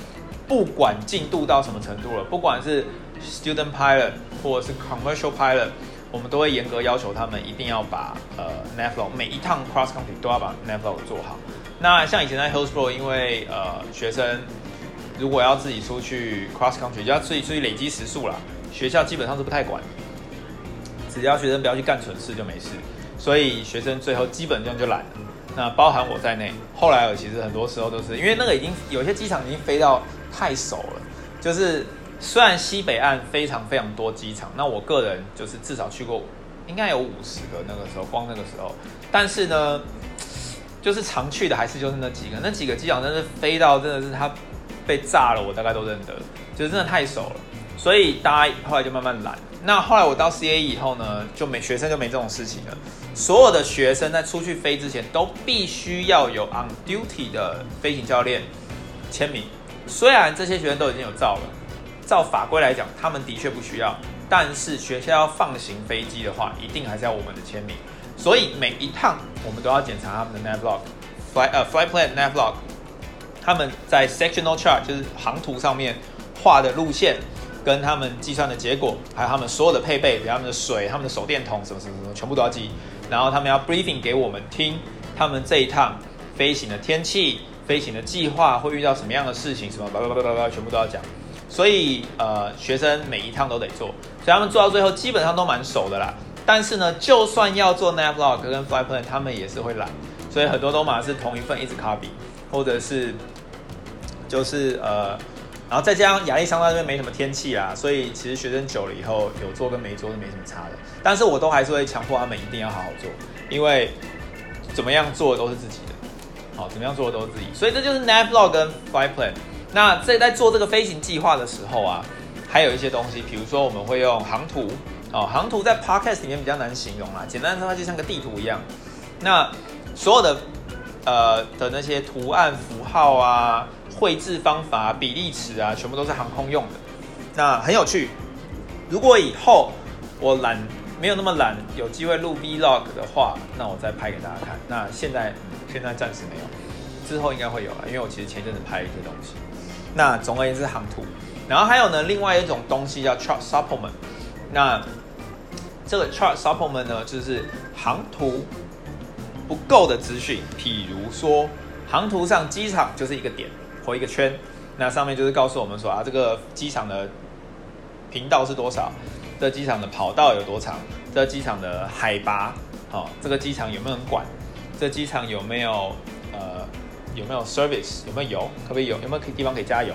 不管进度到什么程度了，不管是 student pilot 或是 commercial pilot，我们都会严格要求他们一定要把呃 Navlog 每一趟 cross country 都要把 Navlog 做好。那像以前在 Hillsboro，因为呃学生。如果要自己出去 cross country，就要自己出去累积时速啦。学校基本上是不太管，只要学生不要去干蠢事就没事。所以学生最后基本上就懒了。那包含我在内，后来我其实很多时候都是因为那个已经有些机场已经飞到太熟了。就是虽然西北岸非常非常多机场，那我个人就是至少去过，应该有五十个那个时候，光那个时候。但是呢，就是常去的还是就是那几个，那几个机场真的是飞到真的是它。被炸了，我大概都认得，就是真的太熟了，所以大家后来就慢慢懒。那后来我到 CA 以后呢，就没学生就没这种事情了。所有的学生在出去飞之前，都必须要有 on duty 的飞行教练签名。虽然这些学生都已经有照了，照法规来讲，他们的确不需要，但是学校要放行飞机的话，一定还是要我们的签名。所以每一趟我们都要检查他们的 Navlog，fly 呃 fly plan Navlog。他们在 sectional chart 就是航图上面画的路线，跟他们计算的结果，还有他们所有的配备，比如他们的水、他们的手电筒什么什么什么，全部都要记。然后他们要 briefing 给我们听，他们这一趟飞行的天气、飞行的计划会遇到什么样的事情，什么叭叭叭叭叭，全部都要讲。所以呃，学生每一趟都得做，所以他们做到最后基本上都蛮熟的啦。但是呢，就算要做 Navlog 跟 Flight Plan，他们也是会懒，所以很多都嘛是同一份一直 copy，或者是就是呃。然后再加上亚利桑那这边没什么天气啊，所以其实学生久了以后有做跟没做是没什么差的。但是我都还是会强迫他们一定要好好做，因为怎么样做的都是自己的，好，怎么样做的都是自己。所以这就是 Navlog 跟 Flight Plan。那在在做这个飞行计划的时候啊，还有一些东西，比如说我们会用航图哦，航图在 Podcast 里面比较难形容啦，简单说它就像个地图一样。那所有的呃的那些图案符号啊。绘制方法、比例尺啊，全部都是航空用的。那很有趣。如果以后我懒，没有那么懒，有机会录 Vlog 的话，那我再拍给大家看。那现在现在暂时没有，之后应该会有了，因为我其实前阵子拍了一些东西。那总而言之，航图。然后还有呢，另外一种东西叫 Chart Supplement。那这个 Chart Supplement 呢，就是航图不够的资讯，譬如说航图上机场就是一个点。回一个圈，那上面就是告诉我们说啊，这个机场的频道是多少？这机场的跑道有多长？这机场的海拔，好、哦，这个机场有没有人管？这机场有没有呃有没有 service？有没有油？可不可以有？有没有地方可以加油？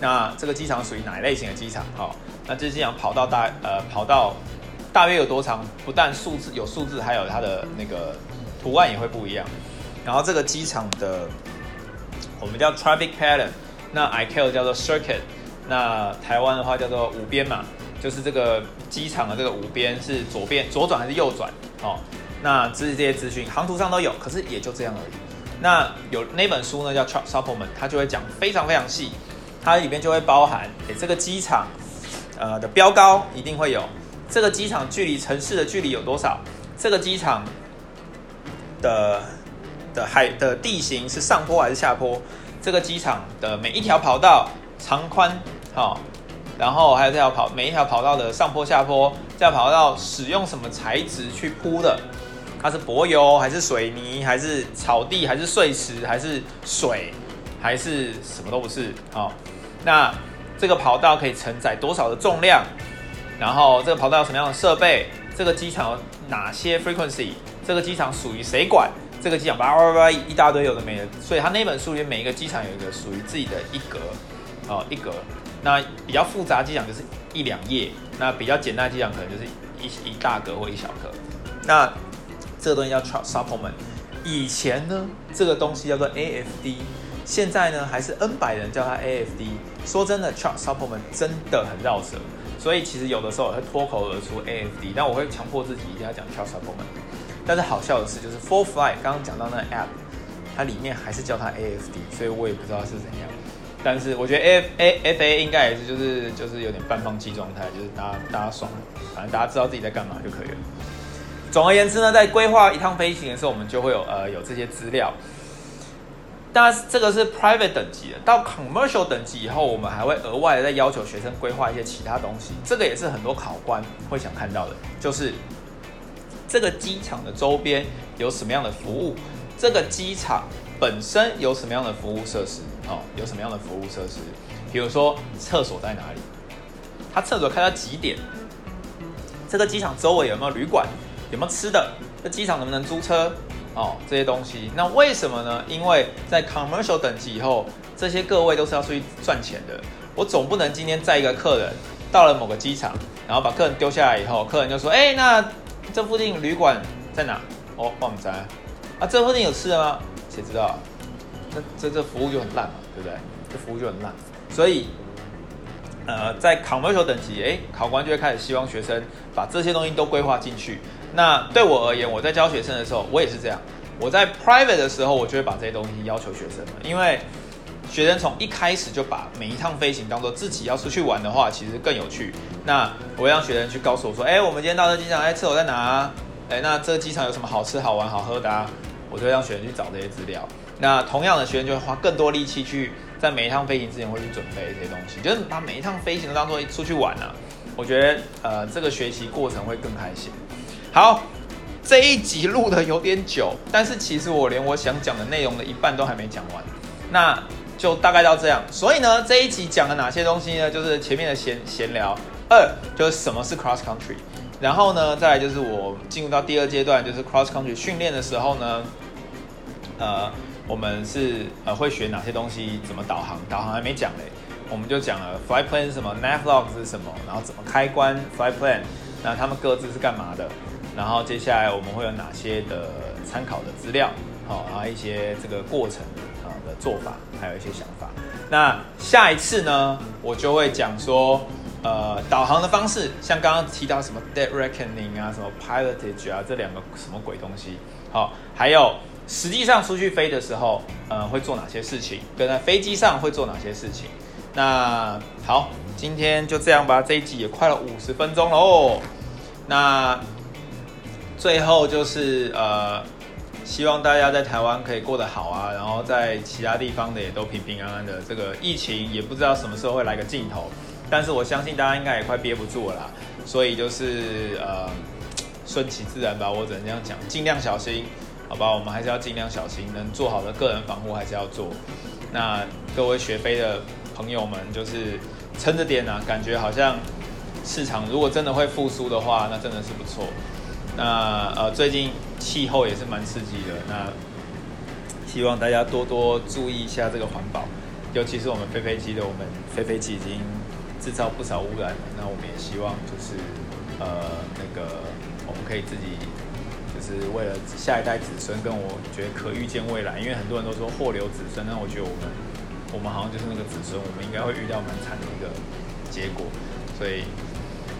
那这个机场属于哪一类型的机场？好、哦，那这机场跑道大呃跑道大约有多长？不但数字有数字，还有它的那个图案也会不一样。然后这个机场的。我们叫 traffic pattern，那 ICAO 叫做 circuit，那台湾的话叫做五边嘛，就是这个机场的这个五边是左边左转还是右转？哦，那这这些资讯航图上都有，可是也就这样而已。那有那本书呢叫 Chart Supplement，它就会讲非常非常细，它里面就会包含诶这个机场呃的标高一定会有，这个机场距离城市的距离有多少，这个机场的。的海的地形是上坡还是下坡？这个机场的每一条跑道长宽好，然后还有这条跑每一条跑道的上坡下坡，这条跑道使用什么材质去铺的？它是柏油还是水泥还是草地还是碎石还是水还是什么都不是？好，那这个跑道可以承载多少的重量？然后这个跑道有什么样的设备？这个机场有哪些 frequency？这个机场属于谁管？这个机场叭叭叭一大堆有的没的，所以他那本书里面每一个机场有一个属于自己的一格，哦一格。那比较复杂机场就是一两页，那比较简单机场可能就是一一大格或一小格。那这个东西叫 Chart Supplement。以前呢，这个东西叫做 AFD，现在呢还是 N 百人叫它 AFD。说真的，Chart Supplement 真的很绕舌，所以其实有的时候我会脱口而出 AFD，但我会强迫自己一定要讲 Chart Supplement。但是好笑的是，就是 For Flight 刚刚讲到那个 App，它里面还是叫它 AFD，所以我也不知道是怎样。但是我觉得 A A F A 应该也是就是就是有点半放弃状态，就是大家大家爽，反正大家知道自己在干嘛就可以了。总而言之呢，在规划一趟飞行的时候，我们就会有呃有这些资料。当然这个是 Private 等级的，到 Commercial 等级以后，我们还会额外的再要求学生规划一些其他东西。这个也是很多考官会想看到的，就是。这个机场的周边有什么样的服务？这个机场本身有什么样的服务设施？哦，有什么样的服务设施？比如说厕所在哪里？它厕所开到几点？这个机场周围有没有旅馆？有没有吃的？这机场能不能租车？哦，这些东西。那为什么呢？因为在 commercial 等级以后，这些各位都是要出去赚钱的。我总不能今天载一个客人到了某个机场，然后把客人丢下来以后，客人就说：“哎，那。”这附近旅馆在哪？哦，我们在啊。这附近有吃的吗？谁知道？这这这服务就很烂嘛，对不对？这服务就很烂。所以，呃，在 commercial 等级，哎，考官就会开始希望学生把这些东西都规划进去。那对我而言，我在教学生的时候，我也是这样。我在 private 的时候，我就会把这些东西要求学生，因为学生从一开始就把每一趟飞行当做自己要出去玩的话，其实更有趣。那我会让学生去告诉我说：“哎，我们今天到这机场，哎，厕所在哪啊？哎，那这机场有什么好吃、好玩、好喝的啊？”我就会让学生去找这些资料。那同样的，学生就会花更多力气去在每一趟飞行之前会去准备这些东西，就是把每一趟飞行都当做出去玩啊。我觉得呃，这个学习过程会更开心。好，这一集录的有点久，但是其实我连我想讲的内容的一半都还没讲完。那就大概到这样。所以呢，这一集讲了哪些东西呢？就是前面的闲闲聊。二就是什么是 cross country，然后呢，再来就是我进入到第二阶段，就是 cross country 训练的时候呢，呃，我们是呃会学哪些东西？怎么导航？导航还没讲嘞，我们就讲了 fly plan 是什么，navlog 是什么，然后怎么开关 fly plan，那他们各自是干嘛的？然后接下来我们会有哪些的参考的资料？好，然后一些这个过程的做法，还有一些想法。那下一次呢，我就会讲说。呃，导航的方式，像刚刚提到什么 dead reckoning 啊，什么 pilotage 啊，这两个什么鬼东西？好，还有实际上出去飞的时候，呃，会做哪些事情？跟在飞机上会做哪些事情？那好，今天就这样吧，这一集也快了五十分钟了哦。那最后就是呃，希望大家在台湾可以过得好啊，然后在其他地方的也都平平安安的。这个疫情也不知道什么时候会来个尽头。但是我相信大家应该也快憋不住了啦，所以就是呃顺其自然吧，我只能这样讲，尽量小心，好吧？我们还是要尽量小心，能做好的个人防护还是要做。那各位学飞的朋友们，就是撑着点啊，感觉好像市场如果真的会复苏的话，那真的是不错。那呃最近气候也是蛮刺激的，那希望大家多多注意一下这个环保，尤其是我们飞飞机的，我们飞飞机已经。制造不少污染了，那我们也希望就是，呃，那个我们可以自己，就是为了下一代子孙，跟我觉得可预见未来，因为很多人都说祸留子孙，那我觉得我们，我们好像就是那个子孙，我们应该会遇到蛮惨的一个结果，所以，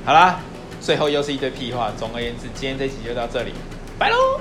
好啦，最后又是一堆屁话，总而言之，今天这集就到这里，拜喽。